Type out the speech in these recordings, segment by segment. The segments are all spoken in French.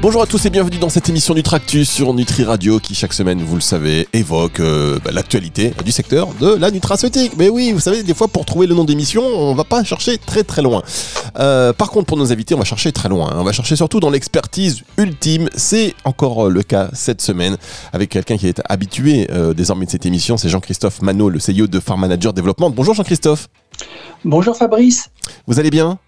Bonjour à tous et bienvenue dans cette émission Nutractus sur Nutri Radio qui chaque semaine, vous le savez, évoque euh, bah, l'actualité du secteur de la nutraceutique. Mais oui, vous savez, des fois pour trouver le nom d'émission, on va pas chercher très très loin. Euh, par contre, pour nos invités, on va chercher très loin. On va chercher surtout dans l'expertise ultime. C'est encore euh, le cas cette semaine avec quelqu'un qui est habitué désormais de cette émission. C'est Jean-Christophe Manot, le CEO de Farm Manager Développement. Bonjour Jean-Christophe. Bonjour Fabrice. Vous allez bien?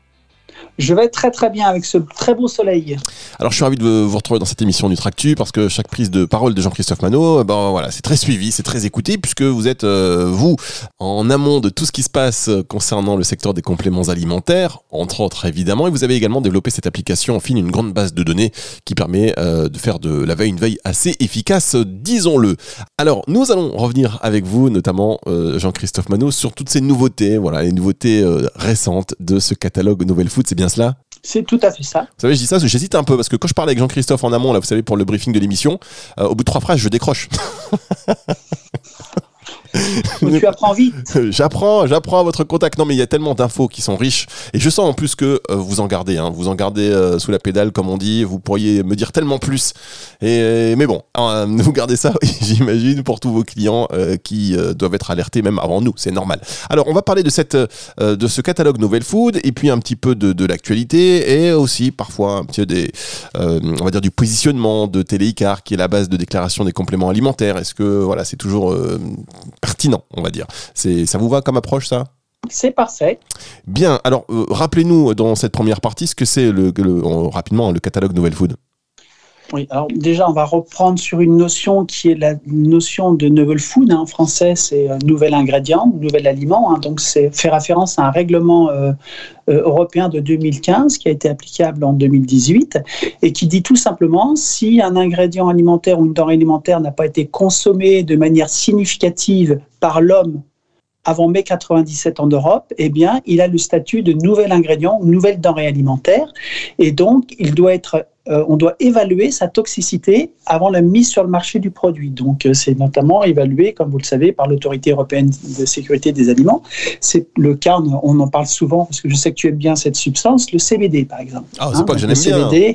Je vais très très bien avec ce très beau soleil. Alors je suis ravi de vous retrouver dans cette émission Nutractu parce que chaque prise de parole de Jean-Christophe Manot, eh ben voilà, c'est très suivi, c'est très écouté puisque vous êtes euh, vous en amont de tout ce qui se passe concernant le secteur des compléments alimentaires, entre autres évidemment, et vous avez également développé cette application en fine, une grande base de données qui permet euh, de faire de la veille une veille assez efficace, disons-le. Alors nous allons revenir avec vous, notamment euh, Jean-Christophe Manot, sur toutes ces nouveautés, voilà, les nouveautés récentes de ce catalogue Nouvelle Food. Bien cela c'est tout à fait ça. Vous savez, je dis ça, j'hésite un peu parce que quand je parle avec Jean-Christophe en amont, là, vous savez, pour le briefing de l'émission, euh, au bout de trois phrases, je décroche. tu apprends vite. j'apprends, j'apprends à votre contact. Non, mais il y a tellement d'infos qui sont riches. Et je sens en plus que euh, vous en gardez. Hein. vous en gardez euh, sous la pédale, comme on dit. Vous pourriez me dire tellement plus. Et, mais bon, hein, vous gardez ça, j'imagine, pour tous vos clients euh, qui doivent être alertés même avant nous. C'est normal. Alors, on va parler de, cette, de ce catalogue Nouvelle Food et puis un petit peu de, l'actualité et aussi parfois un petit peu des, on va dire du positionnement de Téléicar qui est la base de déclaration des compléments alimentaires. Est-ce que voilà, c'est toujours pertinent, on va dire. C'est, ça vous va comme approche, ça? C'est parfait. Bien, alors euh, rappelez-nous dans cette première partie ce que c'est le, rapidement le catalogue Nouvelle Food. Alors déjà, on va reprendre sur une notion qui est la notion de novel food. Hein. En français, c'est un nouvel ingrédient, nouvel aliment. Hein. donc, c'est fait référence à un règlement euh, euh, européen de 2015 qui a été applicable en 2018 et qui dit tout simplement si un ingrédient alimentaire ou une denrée alimentaire n'a pas été consommé de manière significative par l'homme avant mai 97 en Europe, eh bien, il a le statut de nouvel ingrédient ou nouvelle denrée alimentaire. Et donc, il doit être euh, on doit évaluer sa toxicité avant la mise sur le marché du produit. Donc, euh, c'est notamment évalué, comme vous le savez, par l'autorité européenne de sécurité des aliments. C'est le cas, on en parle souvent parce que je sais que tu aimes bien cette substance, le CBD par exemple. Ah, c'est pas que je l'aime bien.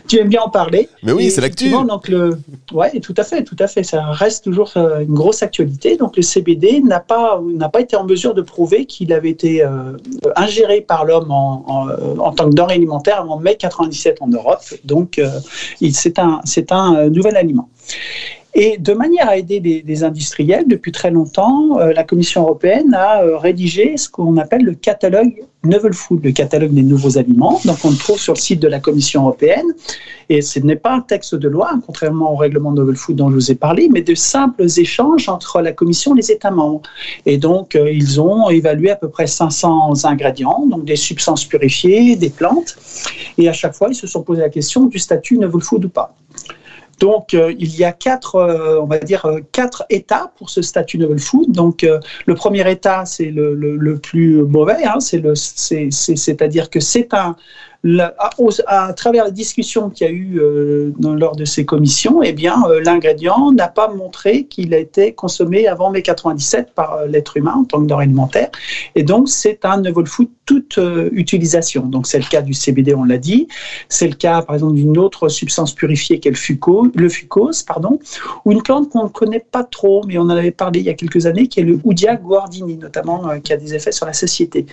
tu aimes bien en parler? Mais oui, c'est l'actu. Donc le, ouais, tout à fait, tout à fait. Ça reste toujours euh, une grosse actualité. Donc le CBD n'a pas n'a pas été en mesure de prouver qu'il avait été ingéré par l'homme en, en, en, tant que denrée alimentaire en mai 97 en Europe. Donc, euh, c'est un, un euh, nouvel aliment. Et de manière à aider les, industriels, depuis très longtemps, euh, la Commission européenne a euh, rédigé ce qu'on appelle le catalogue Novel Food, le catalogue des nouveaux aliments. Donc on le trouve sur le site de la Commission européenne. Et ce n'est pas un texte de loi, contrairement au règlement Novel Food dont je vous ai parlé, mais de simples échanges entre la Commission et les États membres. Et donc euh, ils ont évalué à peu près 500 ingrédients, donc des substances purifiées, des plantes. Et à chaque fois, ils se sont posé la question du statut Novel Food ou pas. Donc, euh, il y a quatre, euh, on va dire, euh, quatre états pour ce statut novel food. Donc, le premier état, c'est le, le, plus mauvais, hein, c'est-à-dire que c'est un, à, travers la discussion qu'il y a eu euh, lors de ces commissions, eh bien, euh, l'ingrédient n'a pas montré qu'il a été consommé avant mai 97 par euh, l'être humain en tant que denrée alimentaire. Et donc, c'est un novel food toute utilisation. Donc, c'est le cas du CBD, on l'a dit. C'est le cas, par exemple, d'une autre substance purifiée qu'est le, fucose, le fucose, pardon, ou une plante qu'on ne connaît pas trop, mais on en avait parlé il y a quelques années, qui est le Oudia guardini, notamment, qui a des effets sur la satiété.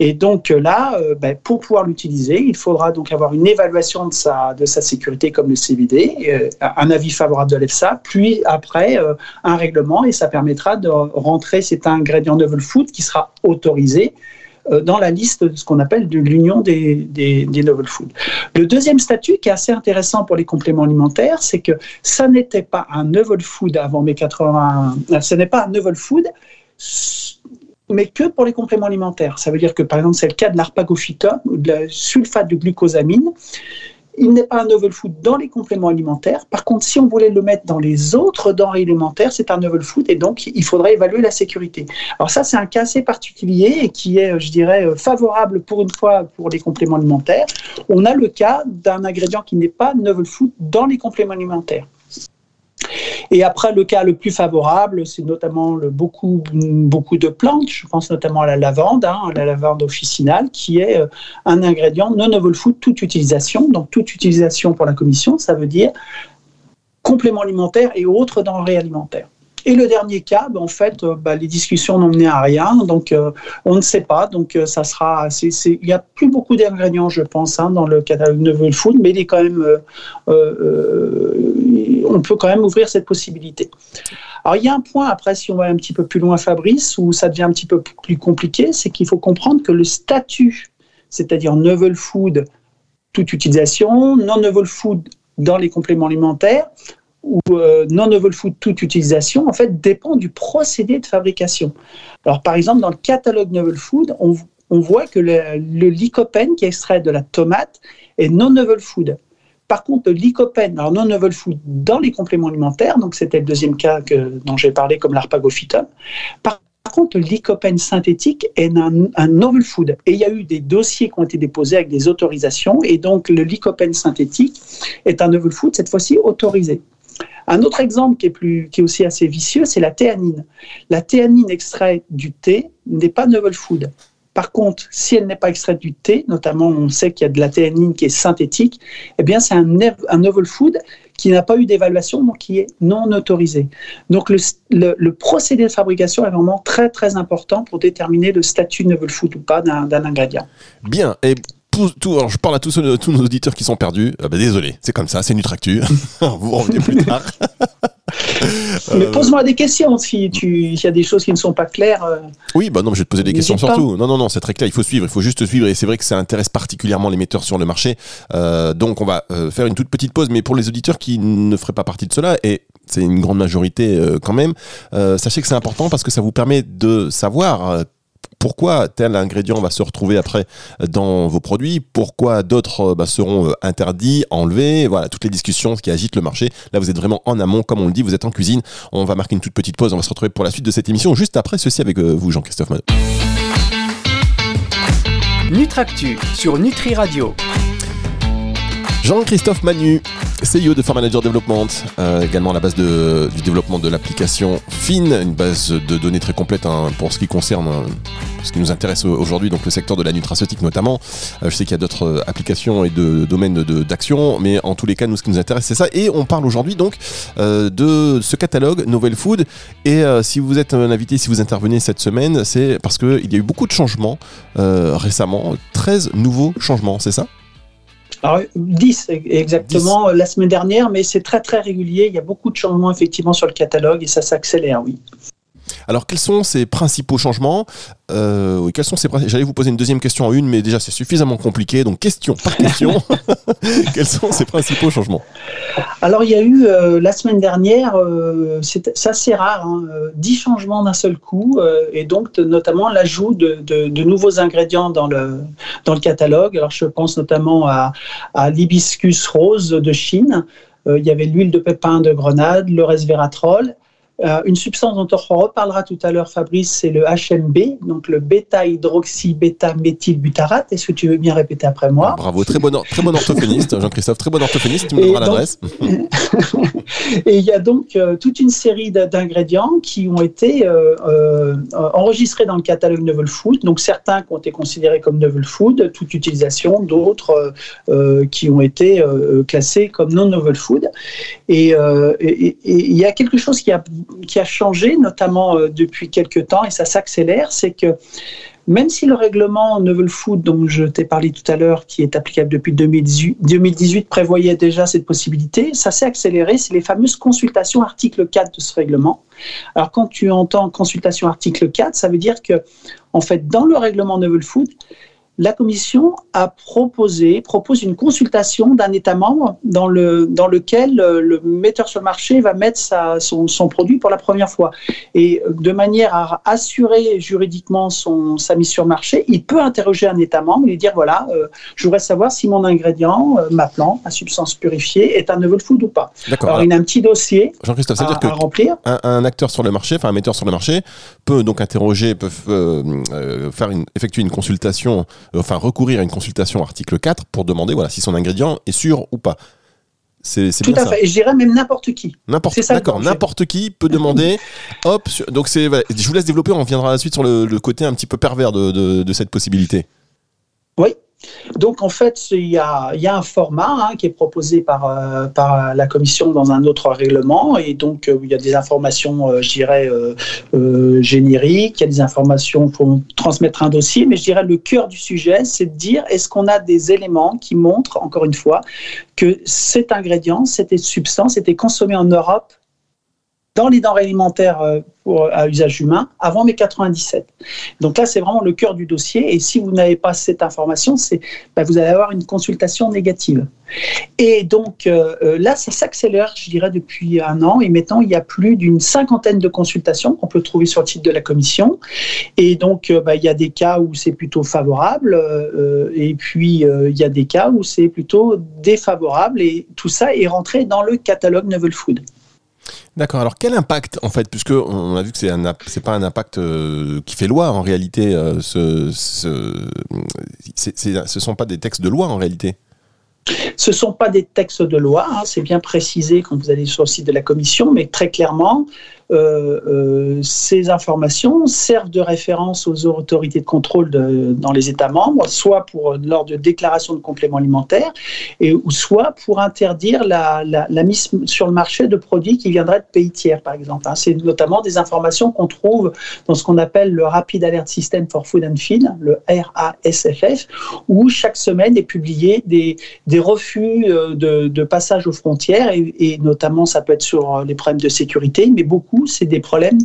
Et donc là, ben, pour pouvoir l'utiliser, il faudra donc avoir une évaluation de sa, de sa sécurité comme le CBD, euh, un avis favorable de l'EFSA, puis après euh, un règlement et ça permettra de rentrer cet ingrédient novel food qui sera autorisé euh, dans la liste de ce qu'on appelle de l'union des, des, novel food. Le deuxième statut qui est assez intéressant pour les compléments alimentaires, c'est que ça n'était pas un novel food avant mes 80, ce n'est pas un novel food mais que pour les compléments alimentaires. Ça veut dire que, par exemple, c'est le cas de l'arpagophytum ou de la sulfate de glucosamine, il n'est pas un novel food dans les compléments alimentaires. Par contre, si on voulait le mettre dans les autres denrées alimentaires, c'est un novel food et donc il faudrait évaluer la sécurité. Alors ça, c'est un cas assez particulier et qui est, je dirais, favorable pour une fois pour les compléments alimentaires. On a le cas d'un ingrédient qui n'est pas novel food dans les compléments alimentaires. Et après, le cas le plus favorable, c'est notamment beaucoup, beaucoup de plantes. Je pense notamment à la lavande, hein, la lavande officinale, qui est euh, un ingrédient non novel food, toute utilisation. Donc, toute utilisation pour la commission, ça veut dire complément alimentaire et autres denrées alimentaires. Et le dernier cas, ben, en fait, euh, ben, les discussions n'ont mené à rien, donc euh, on ne sait pas. Donc ça sera, il n'y a plus beaucoup d'ingrédients, je pense, hein, dans le catalogue Novel Food, mais il est quand même on peut quand même ouvrir cette possibilité. Alors il y a un point, après, si on va un petit peu plus loin, Fabrice, où ça devient un petit peu plus compliqué, c'est qu'il faut comprendre que le statut, c'est-à-dire novel food, toute utilisation, non novel food dans les compléments alimentaires, ou euh, non novel food toute utilisation, en fait, dépend du procédé de fabrication. Alors, par exemple, dans le catalogue novel food, on, voit que le, le lycopène qui est extrait de la tomate est non novel food. Par contre, le alors non novel food dans les compléments alimentaires, donc c'était le deuxième cas que, dont j'ai parlé comme l'arpagophytum. Par contre, le synthétique est un, novel food. Et il y a eu des dossiers qui ont été déposés avec des autorisations. Et donc, le lycopène synthétique est un novel food, cette fois-ci autorisé. Un autre exemple qui est, plus, qui est aussi assez vicieux, c'est la théanine. La théanine extraite du thé n'est pas novel food. Par contre, si elle n'est pas extraite du thé, notamment on sait qu'il y a de la théanine qui est synthétique, eh bien c'est un, un novel food qui n'a pas eu d'évaluation, donc qui est non autorisé. Donc le, procédé de fabrication est vraiment très très important pour déterminer le statut novel food ou pas d'un ingrédient. Bien, tout, je parle à tous, tous, nos auditeurs qui sont perdus. Euh, bah, désolé, c'est comme ça, c'est Nutractu. vous revenez plus tard. Mais pose-moi des questions si il y a des choses qui ne sont pas claires. Euh, oui, bah non, je vais te poser des questions surtout. Non, non, non, c'est très clair. Il faut suivre, il faut juste suivre. Et c'est vrai que ça intéresse particulièrement les metteurs sur le marché. Euh, donc, on va faire une toute petite pause. Mais pour les auditeurs qui ne feraient pas partie de cela, et c'est une grande majorité quand même, sachez que c'est important parce que ça vous permet de savoir pourquoi tel ingrédient va se retrouver après dans vos produits, pourquoi d'autres euh, bah, seront euh, interdits, enlevés, voilà, toutes les discussions qui agitent le marché. Là, vous êtes vraiment en amont, comme on le dit, vous êtes en cuisine. On va marquer une toute petite pause, on va se retrouver pour la suite de cette émission, juste après ceci avec euh, vous, Jean-Christophe Mann. Nutractu sur Nutri Radio. Jean-Christophe Manu, CEO de Farm Manager Development, euh, également la base de, du développement de l'application FIN, une base de données très complète hein, pour ce qui concerne euh, ce qui nous intéresse aujourd'hui, donc le secteur de la nutraceutique notamment. Euh, je sais qu'il y a d'autres applications et de, domaines d'action, mais en tous les cas, nous, ce qui nous intéresse, c'est ça. Et on parle aujourd'hui donc de ce catalogue Novel Food. Et si vous êtes un invité, si vous intervenez cette semaine, c'est parce qu'il y a eu beaucoup de changements récemment, 13 nouveaux changements, c'est ça? Alors, 10 exactement la semaine dernière, mais c'est très très régulier. Il y a beaucoup de changements effectivement sur le catalogue et ça s'accélère, oui. Alors, quels sont ces principaux changements euh, quels sont ces J'allais vous poser une deuxième question en une, mais déjà c'est suffisamment compliqué. Donc question par question, quels sont ces principaux changements? Alors il y a eu euh, la semaine dernière, euh, c'est assez rare, hein, 10 changements d'un seul coup, et donc notamment l'ajout de, nouveaux ingrédients dans le, dans le catalogue. Alors je pense notamment à, à l'hibiscus rose de Chine. il y avait l'huile de pépin de Grenade, le resveratrol euh, une substance dont on reparlera tout à l'heure, Fabrice, c'est le HMB, donc le bêta-hydroxy-bêta-méthylbutarate. Est-ce que tu veux bien répéter après moi? Bravo, très bon, très bon orthophoniste, Jean-Christophe, très bon orthophoniste, tu me donneras l'adresse. et il y a donc euh, toute une série d'ingrédients qui ont été euh, enregistrés dans le catalogue Novel Food, donc certains qui ont été considérés comme Novel Food, toute utilisation, d'autres qui ont été classés comme non Novel Food. Et il y a quelque chose qui a qui a changé, notamment euh, depuis quelques temps, et ça s'accélère, c'est que même si le règlement Novel Food, dont je t'ai parlé tout à l'heure, qui est applicable depuis 2018, prévoyait déjà cette possibilité, ça s'est accéléré. C'est les fameuses consultations article 4 de ce règlement. Alors, quand tu entends consultation article 4, ça veut dire que, en fait, dans le règlement Novel Food, la Commission a proposé, propose une consultation d'un État membre dans, le, dans lequel euh, le metteur sur le marché va mettre sa, son, son, produit pour la première fois. Et euh, de manière à assurer juridiquement son, sa mise sur le marché, il peut interroger un État membre et dire voilà, euh, je voudrais savoir si mon ingrédient, euh, ma plante, ma substance purifiée, est un novel food ou pas. Alors, il y a un petit dossier Jean-Christophe, à, dire que remplir. Un, un, acteur sur le marché, enfin un metteur sur le marché, peut donc interroger, peut faire une, effectuer une consultation enfin recourir à une consultation article 4 pour demander voilà, si son ingrédient est sûr ou pas. C'est, Tout à fait. Et je dirais même n'importe qui. N'importe. D'accord. N'importe qui peut demander. hop. Donc c'est. Je vous laisse développer. On reviendra à la suite sur le, côté un petit peu pervers de, de cette possibilité. Oui. Donc en fait, il y a, un format hein, qui est proposé par, euh, par la Commission dans un autre règlement, et donc euh, il y a des informations, euh, je dirais, génériques, il y a des informations pour transmettre un dossier, mais je dirais le cœur du sujet, c'est de dire est-ce qu'on a des éléments qui montrent, encore une fois, que cet ingrédient, cette substance était consommée en Europe dans les denrées alimentaires euh, pour, à usage humain avant mai 97. Donc là, c'est vraiment le cœur du dossier. Et si vous n'avez pas cette information, c'est, bah, vous allez avoir une consultation négative. Et donc euh, euh, là, ça s'accélère, je dirais, depuis un an. Et maintenant, il y a plus d'une cinquantaine de consultations qu'on peut trouver sur le site de la commission. Et donc, bah, il y a des cas où c'est plutôt favorable. et puis, il y a des cas où c'est plutôt défavorable. Et tout ça est rentré dans le catalogue Novel Food. D'accord. Alors quel impact en fait, puisque on a vu que c'est un c'est pas un impact euh, qui fait loi en réalité. Euh, ce, ce, sont pas des textes de loi en réalité? Ce ne sont pas des textes de loi, hein, c'est bien précisé quand vous allez sur le site de la Commission, mais très clairement, ces informations servent de référence aux autorités de contrôle dans les États membres, soit pour lors de déclaration de compléments alimentaires, et ou soit pour interdire la, mise sur le marché de produits qui viendraient de pays tiers, par exemple. Hein. C'est notamment des informations qu'on trouve dans ce qu'on appelle le Rapid Alert System for Food and Feed, le RASFF, où chaque semaine est publié des, des refus euh, de, passage aux frontières, et, et notamment ça peut être sur les problèmes de sécurité, mais beaucoup c'est des problèmes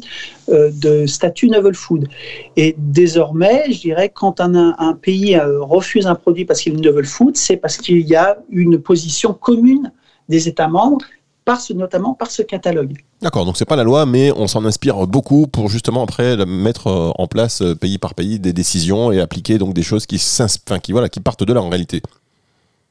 euh, de statut novel food. Et désormais, je dirais, quand un, pays euh, refuse un produit parce qu'il est novel food, c'est parce qu'il y a une position commune des États membres par ce, notamment par ce catalogue. D'accord, donc c'est pas la loi, mais on s'en inspire beaucoup pour justement après mettre euh, en place pays par pays des décisions et appliquer donc des choses qui, qui partent de là en réalité.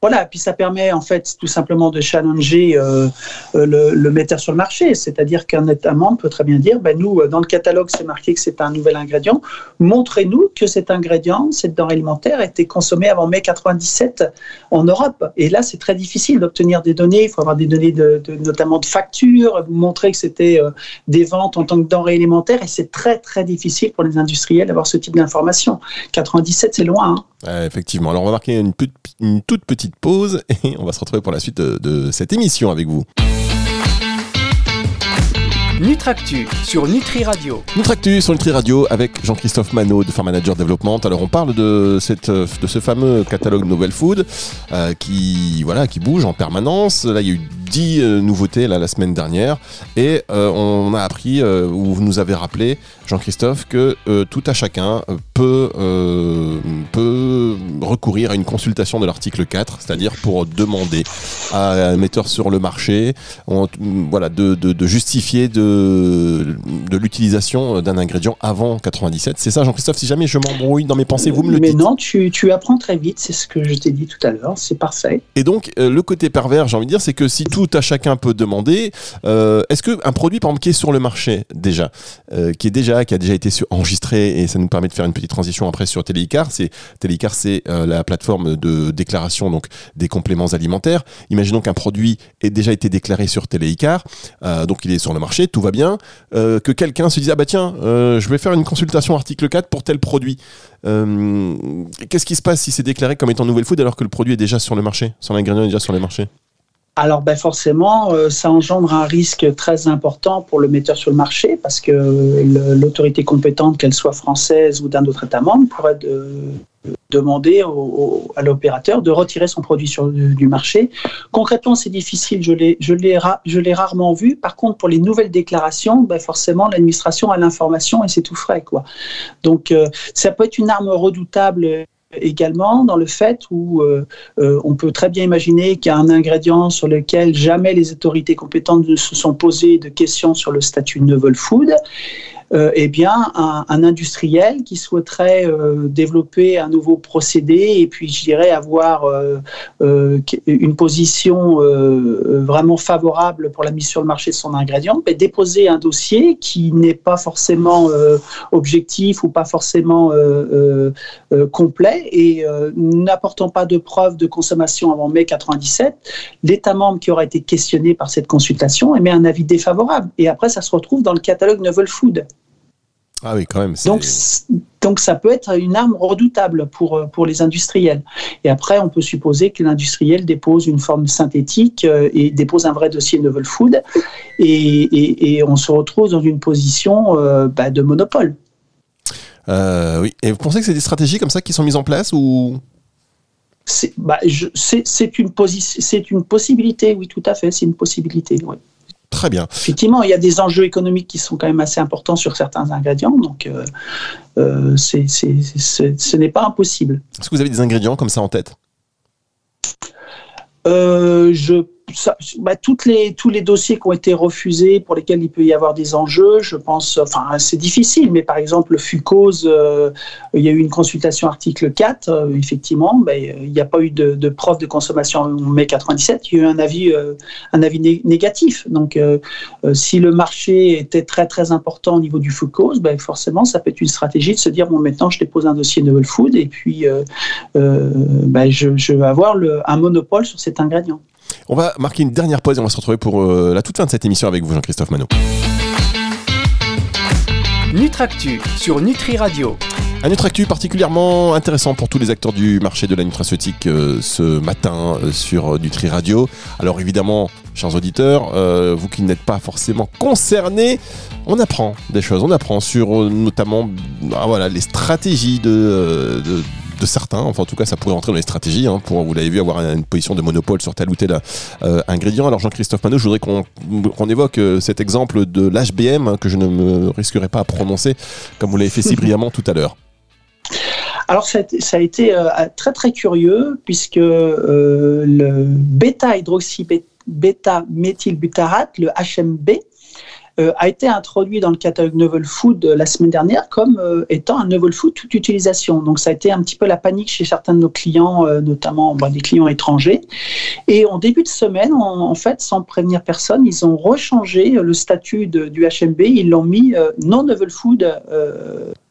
Voilà, puis ça permet en fait tout simplement de challenger euh, euh, le, metteur sur le marché, c'est-à-dire qu'un État membre peut très bien dire, ben nous, euh, dans le catalogue, c'est marqué que c'est un nouvel ingrédient, montrez-nous que cet ingrédient, cette denrée alimentaire, a été consommée avant mai 97 en Europe. Et là, c'est très difficile d'obtenir des données, il faut avoir des données de, notamment de factures, montrer que c'était des ventes en tant que denrée alimentaire, et c'est très très difficile pour les industriels d'avoir ce type d'information. 97, c'est loin. Hein effectivement. Alors on va marquer une, une, toute petite pause et on va se retrouver pour la suite de cette émission avec vous. Nutractu sur Nutri Radio. Nutractu sur Nutri Radio avec Jean-Christophe Manot de Farm Manager Development. Alors on parle de, cette, de ce fameux catalogue Novel Food euh, qui, voilà, qui bouge en permanence. Là il y a eu 10 euh, nouveautés là, la semaine dernière et euh, on a appris, ou vous nous avez rappelé Jean-Christophe, que tout à chacun peut, peut recourir à une consultation de l'article 4, c'est-à-dire pour demander à un metteur sur le marché voilà, de, de justifier de de, l'utilisation d'un ingrédient avant 97. C'est ça, Jean-Christophe, si jamais je m'embrouille dans mes pensées, vous me le dites. Mais non, tu, apprends très vite, c'est ce que je t'ai dit tout à l'heure, c'est parfait. Et donc, euh, le côté pervers, j'ai envie de dire, c'est que si tout à chacun peut demander, euh, est-ce qu'un produit, par exemple, qui est sur le marché déjà, euh, qui est déjà, qui a déjà été enregistré, et ça nous permet de faire une petite transition après sur Téléicar, c'est c'est la plateforme de déclaration donc des compléments alimentaires. Imaginons qu'un produit ait déjà été déclaré sur Téléicar, donc il est sur le marché, tout va bien, euh, que quelqu'un se dise ah bah tiens, euh, je vais faire une consultation article 4 pour tel produit. Euh, qu'est-ce qui se passe si c'est déclaré comme étant nouvelle food alors que le produit est déjà sur le marché, son ingrédient est déjà sur les marchés alors ben forcément, ça engendre un risque très important pour le metteur sur le marché parce que l'autorité compétente, qu'elle soit française ou d'un autre État membre, pourrait de, demander à l'opérateur de retirer son produit sur, du, marché. Concrètement, c'est difficile, je l'ai rarement vu. Par contre, pour les nouvelles déclarations, ben forcément, l'administration a l'information et c'est tout frais. Quoi. Donc, euh, ça peut être une arme redoutable également dans le fait où on peut très bien imaginer qu'il y a un ingrédient sur lequel jamais les autorités compétentes ne se sont posées de questions sur le statut novel food euh, eh bien, un, industriel qui souhaiterait euh, développer un nouveau procédé et puis, je dirais, avoir euh, une position vraiment favorable pour la mise sur le marché de son ingrédient, mais déposer un dossier qui n'est pas forcément objectif ou pas forcément complet et n'apportant pas de preuves de consommation avant mai 97, l'État membre qui aura été questionné par cette consultation émet un avis défavorable. Et après, ça se retrouve dans le catalogue Novel Food. Ah oui, quand même. Donc, donc ça peut être une arme redoutable pour, pour les industriels. Et après, on peut supposer que l'industriel dépose une forme synthétique euh, et dépose un vrai dossier novel food, et, et, on se retrouve dans une position euh, bah, de monopole. Euh, oui. Et vous pensez que c'est des stratégies comme ça qui sont mises en place ou? C'est bah, une, une possibilité, oui, tout à fait, c'est une possibilité, oui. Très bien. Effectivement, il y a des enjeux économiques qui sont quand même assez importants sur certains ingrédients, donc euh, euh, ce n'est pas impossible. Est-ce que vous avez des ingrédients comme ça en tête? Euh, Je bah, toutes les, tous les dossiers qui ont été refusés, pour lesquels il peut y avoir des enjeux, je pense, enfin, c'est difficile, mais par exemple, le FUCOS, euh, il y a eu une consultation article 4, euh, effectivement, ben, il n'y a pas eu de, preuve de consommation en mai 97, il y a eu un avis, euh, un avis négatif. Donc, si le marché était très, très important au niveau du FUCOS, ben, forcément, ça peut être une stratégie de se dire, bon, maintenant, je dépose un dossier Novel Food, et puis, ben, je, je, vais avoir un monopole sur cet ingrédient. On va marquer une dernière pause et on va se retrouver pour euh, la toute fin de cette émission avec vous, Jean-Christophe Manot. Nutractu sur Nutri Radio. Un Nutractu particulièrement intéressant pour tous les acteurs du marché de la nutraceutique euh, ce matin euh, sur Nutri Radio. Alors évidemment, chers auditeurs, vous qui n'êtes pas forcément concernés, on apprend des choses. On apprend sur notamment ah, voilà, les stratégies de de certains. Enfin, en tout cas, ça pourrait rentrer dans les stratégies hein, pour, vous l'avez vu, avoir une position de monopole sur tel ou tel euh, ingrédient. Alors, Jean-Christophe Manot, je voudrais qu'on évoque euh, cet exemple de l'HBM hein, que je ne me risquerai pas à prononcer comme vous l'avez fait si brillamment tout à l'heure. Alors ça a été, euh, très très curieux puisque le bêta-hydroxy bêta-méthylbutyrate, le HMB, a été introduit dans le catalogue Novel Food euh, la semaine dernière comme euh, étant un Novel Food toute utilisation. Donc ça a été un petit peu la panique chez certains de nos clients, notamment bah, des clients étrangers. Et en début de semaine, en fait, sans prévenir personne, ils ont rechangé le statut du HMB, ils l'ont mis non Novel Food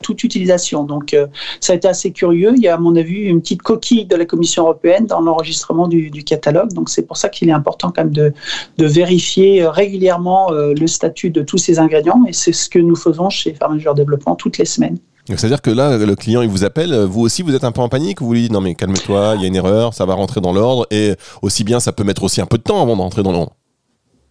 toute utilisation. Donc ça a été assez curieux. Il y a à mon avis une petite coquille de la Commission européenne dans l'enregistrement du, catalogue. Donc c'est pour ça qu'il est important quand même de vérifier régulièrement le statut de tous ces ingrédients et c'est ce que nous faisons chez Pharmageur Développement toutes les semaines. C'est-à-dire que là, le client, il vous appelle, vous aussi, vous êtes un peu en panique, vous lui dites non mais calme-toi, il y a une erreur, ça va rentrer dans l'ordre, et aussi bien, ça peut mettre aussi un peu de temps avant d'entrer dans l'ordre.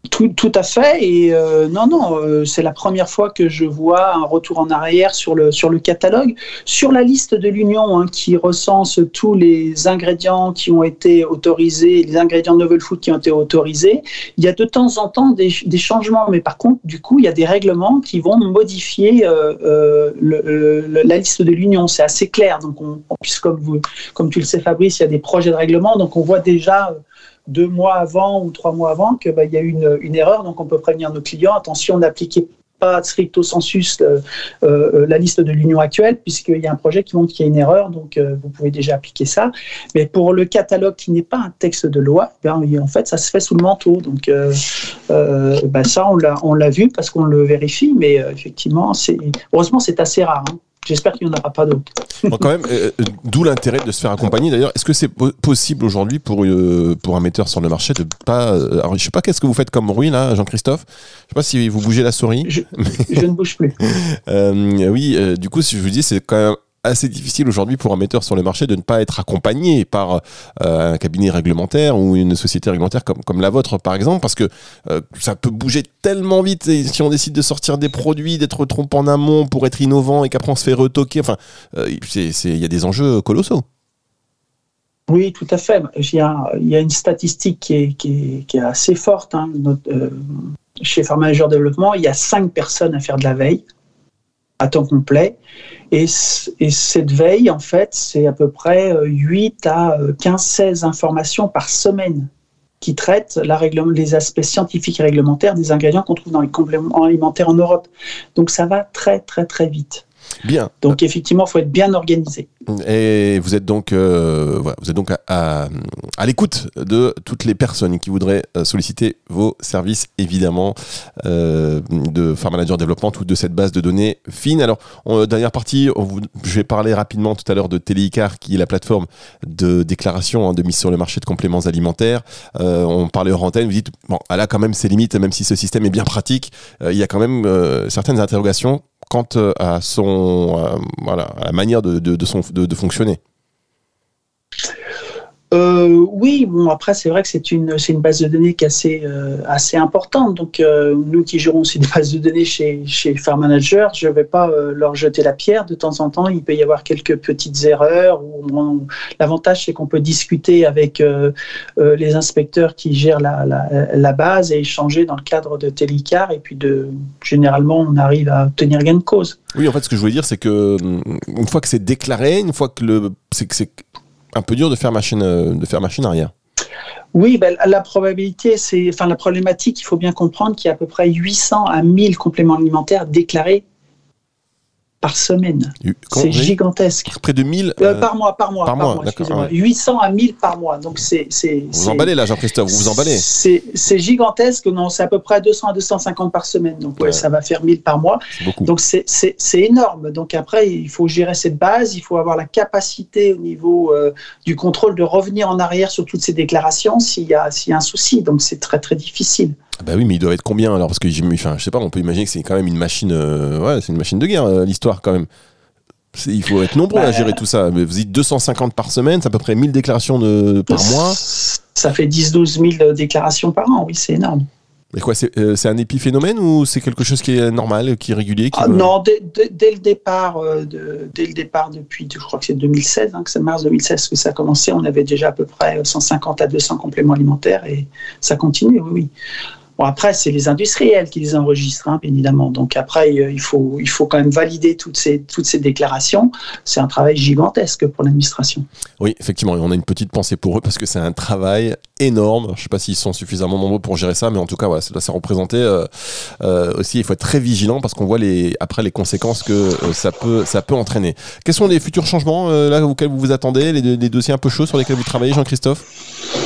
Tout, à fait. Et euh, non, non, euh, c'est la première fois que je vois un retour en arrière sur le, sur le catalogue. Sur la liste de l'Union hein, qui recense tous les ingrédients qui ont été autorisés, les ingrédients Novel Food qui ont été autorisés, il y a de temps en temps des, des changements. Mais par contre, du coup, il y a des règlements qui vont modifier euh, le, la liste de l'Union. C'est assez clair. Donc, on, puisque comme, vous, comme tu le sais, Fabrice, il y a des projets de règlement. Donc, on voit déjà deux mois avant ou trois mois avant qu'il bah, y a eu une, erreur. Donc on peut prévenir nos clients, attention, n'appliquez pas stricto sensus euh, euh, la liste de l'union actuelle, puisqu'il y a un projet qui montre qu'il y a une erreur, donc euh, vous pouvez déjà appliquer ça. Mais pour le catalogue qui n'est pas un texte de loi, ben, en fait, ça se fait sous le manteau. Donc ben, ça, on l'a vu parce qu'on le vérifie, mais effectivement, heureusement, c'est assez rare. Hein. J'espère qu'il n'y en aura pas d'autres. quand même, euh, euh, d'où l'intérêt de se faire accompagner. D'ailleurs, est-ce que c'est possible aujourd'hui pour, euh, pour un metteur sur le marché de pas. alors, je sais pas qu'est-ce que vous faites comme bruit là, Jean-Christophe. Je sais pas si vous bougez la souris. Je, je ne bouge plus. oui, du coup, si je vous dis, c'est quand même assez difficile aujourd'hui pour un metteur sur le marché de ne pas être accompagné par euh, un cabinet réglementaire ou une société réglementaire comme, comme la vôtre par exemple parce que euh, ça peut bouger tellement vite et si on décide de sortir des produits, d'être trop en amont pour être innovant et qu'après on se fait retoquer, enfin euh, il y a des enjeux colossaux. Oui, tout à fait. Il y a, il y a une statistique qui est, qui est, assez forte. Hein. chez Pharma Développement, il y a cinq personnes à faire de la veille à temps complet. Et, cette veille, en fait, c'est à peu près 8 à 15-16 informations par semaine qui traitent les aspects scientifiques et réglementaires des ingrédients qu'on trouve dans les compléments alimentaires en Europe. Donc ça va très très très vite. Bien. Donc effectivement, il faut être bien organisé. Et vous êtes donc, euh, vous êtes donc à, l'écoute de toutes les personnes qui voudraient euh, solliciter vos services, évidemment, euh, de Farm Manager Développement ou de cette base de données fine. Alors, dernière partie, je vais parler rapidement tout à l'heure de Téléicar, qui est la plateforme de déclaration hein, de mise sur le marché de compléments alimentaires. on parlait hors antenne, vous dites, bon, elle a quand même ses limites, même si ce système est bien pratique, il y a quand même certaines interrogations quant euh, à son euh, voilà à la manière de, de, son, de fonctionner euh, oui, bon après c'est vrai que c'est une c'est une base de données qui est assez euh, assez importante. Donc euh, nous qui gérons aussi des bases de données chez chez Farm Manager, je vais pas leur jeter la pierre. De temps en temps, il peut y avoir quelques petites erreurs. L'avantage c'est qu'on peut discuter avec les inspecteurs qui gèrent la, la, base et échanger dans le cadre de Télicar. Et puis de généralement on arrive à obtenir gain de cause. Oui, en fait ce que je voulais dire c'est que une fois que c'est déclaré, une fois que le que c'est un peu dur de faire machine, euh, de faire arrière. Oui, ben, la probabilité, c'est, enfin la problématique, il faut bien comprendre qu'il y a à peu près 800 à 1000 compléments alimentaires déclarés par semaine. C'est gigantesque. Près de 1000 euh, euh, par mois, par mois, par, mois, excusez-moi. 800 à 1000 par mois. Donc c'est Vous vous emballez là, Jean-Christophe, vous vous emballez. C'est gigantesque. Non, c'est à peu près 200 à 250 par semaine. Donc ouais, ça va faire 1000 par mois. Donc c'est énorme. Donc après, il faut gérer cette base. Il faut avoir la capacité au niveau euh, du contrôle de revenir en arrière sur toutes ces déclarations s'il y y a un souci. Donc c'est très très difficile. Bah oui, mais il doit être combien alors? Parce que enfin, je sais pas, on peut imaginer que c'est quand même une machine, euh, ouais, c'est une machine de guerre euh, l'histoire quand même. Il faut être nombreux à bah, gérer tout ça. Vous dites 250 par semaine, c'est à peu près 1000 déclarations de, par mois. Ça fait 10-12 000 déclarations par an, oui, c'est énorme. Mais quoi, euh, c'est un épiphénomène ou c'est quelque chose qui est normal, qui est régulier ah, Non, dès, le départ, dès le départ depuis, je crois que c'est 2016, hein, que c'est mars 2016 que ça a commencé, on avait déjà à peu près 150 à 200 compléments alimentaires et ça continue, oui. oui. Bon, après, c'est les industriels qui les enregistrent, hein, évidemment. Donc après, il faut, il faut quand même valider toutes ces, toutes ces déclarations. C'est un travail gigantesque pour l'administration. Oui, effectivement. on a une petite pensée pour eux parce que c'est un travail énorme. Je ne sais pas s'ils sont suffisamment nombreux pour gérer ça, mais en tout cas, voilà, ça doit représenter euh, euh, aussi. Il faut être très vigilant parce qu'on voit les, après les conséquences que euh, ça, peut, ça peut entraîner. Quels sont les futurs changements là auxquels vous vous attendez, les, les dossiers un peu chauds sur lesquels vous travaillez, Jean-Christophe?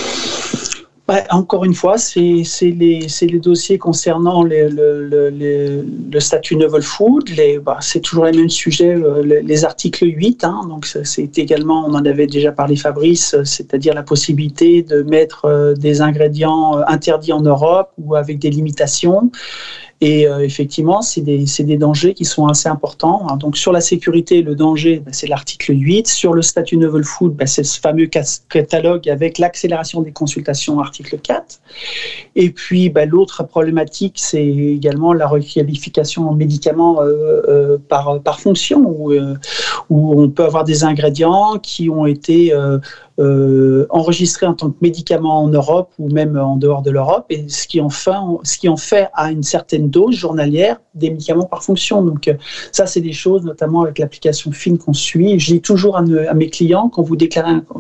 Bah, encore une fois, c'est les, les, dossiers concernant le, le, le, statut Novel Food. Bah, c'est toujours les mêmes sujets, euh, les, articles 8. Hein, donc, c'est également, on en avait déjà parlé, Fabrice, c'est-à-dire la possibilité de mettre euh, des ingrédients euh, interdits en Europe ou avec des limitations. Et euh, effectivement, c'est des, des, dangers qui sont assez importants. Hein. Donc sur la sécurité, le danger, bah, c'est l'article 8. Sur le statut Novel Food, bah, c'est ce fameux catalogue avec l'accélération des consultations, article 4. Et puis bah, l'autre problématique, c'est également la requalification en médicaments euh, euh, par, par fonction, où, où on peut avoir des ingrédients qui ont été euh, enregistrés en tant que médicaments en Europe ou même en dehors de l'Europe, et ce qui, en fait, à une certaine dose journalière des médicaments par fonction. Donc euh, ça, c'est des choses, notamment avec l'application FIN qu'on suit. Je dis toujours à, mes clients, quand vous,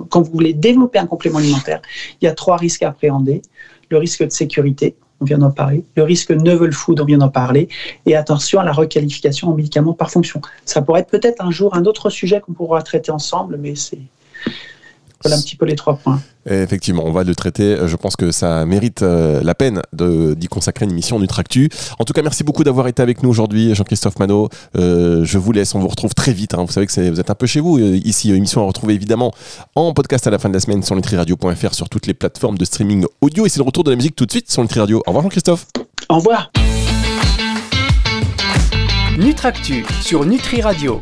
quand vous voulez développer un complément alimentaire, il y a trois risques à appréhender. Le risque de sécurité, on vient d'en parler. Le risque novel food, on vient d'en parler. Et attention à la requalification en médicaments par fonction. Ça pourrait être peut-être un jour un autre sujet qu'on pourra traiter ensemble, mais c'est voilà un petit peu les trois points. Effectivement, on va le traiter. Je pense que ça mérite euh, la peine d'y consacrer une émission Nutractu. En tout cas, merci beaucoup d'avoir été avec nous aujourd'hui, Jean-Christophe Manot. Euh, je vous laisse, on vous retrouve très vite. Hein. Vous savez que vous êtes un peu chez vous euh, ici. Émission à retrouver évidemment en podcast à la fin de la semaine sur nutriradio.fr, sur toutes les plateformes de streaming audio. Et c'est le retour de la musique tout de suite sur Nutri Radio. Au revoir, Jean-Christophe. Au revoir. Nutractu sur Nutri Radio.